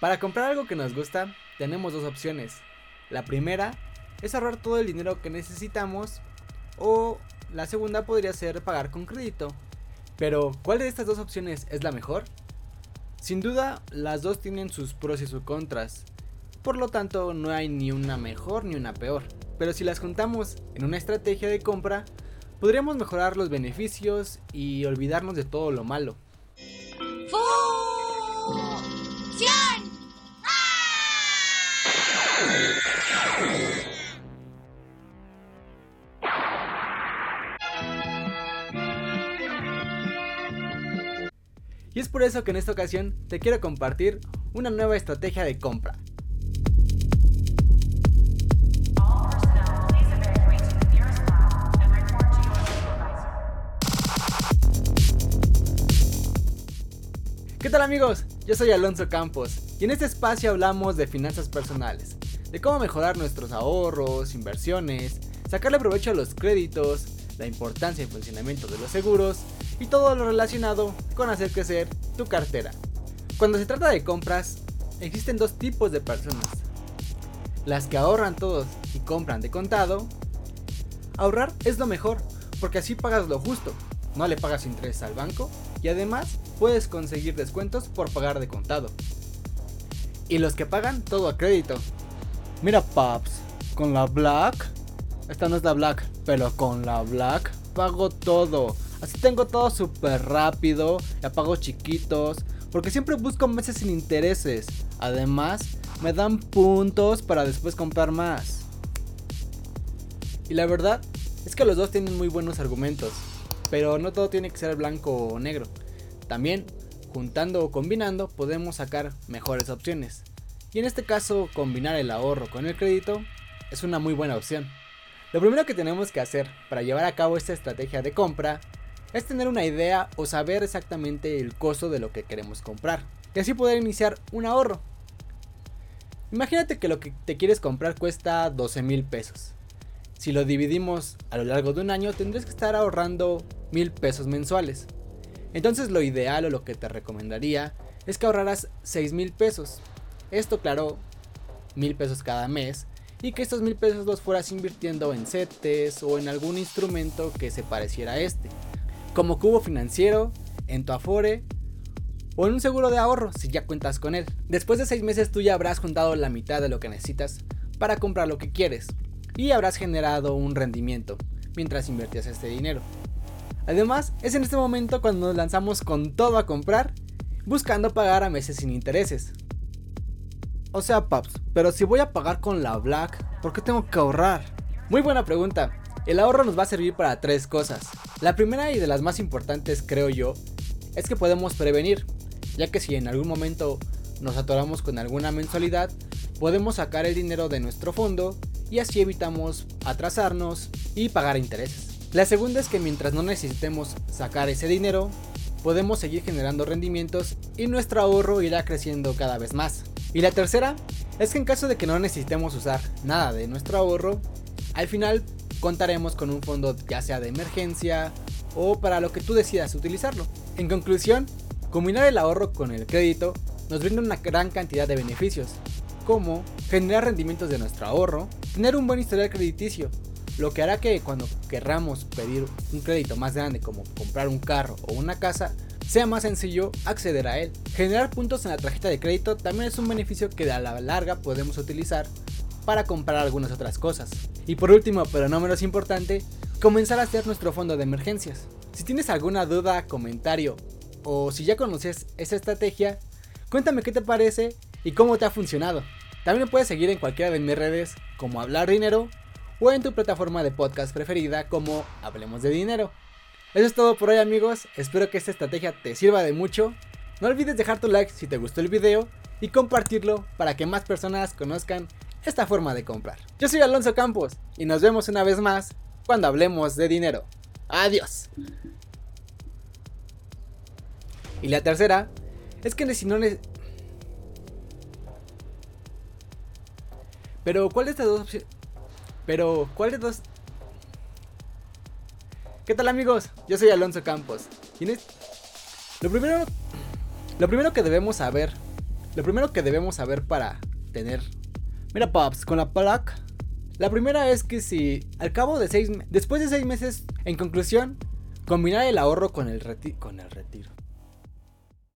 Para comprar algo que nos gusta, tenemos dos opciones. La primera es ahorrar todo el dinero que necesitamos o la segunda podría ser pagar con crédito. Pero, ¿cuál de estas dos opciones es la mejor? Sin duda, las dos tienen sus pros y sus contras. Por lo tanto, no hay ni una mejor ni una peor. Pero si las juntamos en una estrategia de compra, podríamos mejorar los beneficios y olvidarnos de todo lo malo. Y es por eso que en esta ocasión te quiero compartir una nueva estrategia de compra. ¿Qué tal amigos? Yo soy Alonso Campos y en este espacio hablamos de finanzas personales, de cómo mejorar nuestros ahorros, inversiones, sacarle provecho a los créditos, la importancia y funcionamiento de los seguros y todo lo relacionado con hacer crecer tu cartera. Cuando se trata de compras, existen dos tipos de personas. Las que ahorran todos y compran de contado. Ahorrar es lo mejor, porque así pagas lo justo, no le pagas interés al banco y además puedes conseguir descuentos por pagar de contado. Y los que pagan todo a crédito. Mira, Paps, con la Black, esta no es la Black, pero con la Black pago todo. Así tengo todo súper rápido, ya pago chiquitos, porque siempre busco meses sin intereses. Además, me dan puntos para después comprar más. Y la verdad es que los dos tienen muy buenos argumentos, pero no todo tiene que ser blanco o negro. También, juntando o combinando, podemos sacar mejores opciones. Y en este caso, combinar el ahorro con el crédito es una muy buena opción. Lo primero que tenemos que hacer para llevar a cabo esta estrategia de compra es tener una idea o saber exactamente el costo de lo que queremos comprar y así poder iniciar un ahorro. Imagínate que lo que te quieres comprar cuesta 12 mil pesos. Si lo dividimos a lo largo de un año tendrías que estar ahorrando mil pesos mensuales. Entonces lo ideal o lo que te recomendaría es que ahorraras 6 mil pesos. Esto claro, mil pesos cada mes y que estos mil pesos los fueras invirtiendo en CETES o en algún instrumento que se pareciera a este como cubo financiero, en tu Afore o en un seguro de ahorro si ya cuentas con él. Después de 6 meses tú ya habrás juntado la mitad de lo que necesitas para comprar lo que quieres y habrás generado un rendimiento mientras invertías este dinero. Además, es en este momento cuando nos lanzamos con todo a comprar, buscando pagar a meses sin intereses. O sea, Paps, pero si voy a pagar con la Black, ¿por qué tengo que ahorrar? Muy buena pregunta. El ahorro nos va a servir para tres cosas. La primera y de las más importantes creo yo es que podemos prevenir, ya que si en algún momento nos atoramos con alguna mensualidad, podemos sacar el dinero de nuestro fondo y así evitamos atrasarnos y pagar intereses. La segunda es que mientras no necesitemos sacar ese dinero, podemos seguir generando rendimientos y nuestro ahorro irá creciendo cada vez más. Y la tercera es que en caso de que no necesitemos usar nada de nuestro ahorro, al final contaremos con un fondo ya sea de emergencia o para lo que tú decidas utilizarlo. En conclusión, combinar el ahorro con el crédito nos brinda una gran cantidad de beneficios, como generar rendimientos de nuestro ahorro, tener un buen historial crediticio, lo que hará que cuando querramos pedir un crédito más grande como comprar un carro o una casa, sea más sencillo acceder a él. Generar puntos en la tarjeta de crédito también es un beneficio que a la larga podemos utilizar para comprar algunas otras cosas. Y por último, pero no menos importante, comenzar a hacer nuestro fondo de emergencias. Si tienes alguna duda, comentario o si ya conoces esa estrategia, cuéntame qué te parece y cómo te ha funcionado. También puedes seguir en cualquiera de mis redes como Hablar Dinero o en tu plataforma de podcast preferida como Hablemos de Dinero. Eso es todo por hoy amigos, espero que esta estrategia te sirva de mucho. No olvides dejar tu like si te gustó el video y compartirlo para que más personas conozcan esta forma de comprar. Yo soy Alonso Campos y nos vemos una vez más cuando hablemos de dinero. Adiós. Y la tercera es que si no Pero ¿cuál de estas dos opciones? Pero ¿cuál de dos? ¿Qué tal amigos? Yo soy Alonso Campos. Lo primero lo primero que debemos saber Lo primero que debemos saber para tener... Mira, Pops, con la PALAC la primera es que si al cabo de seis... Después de seis meses, en conclusión, combinar el ahorro con el, con el retiro.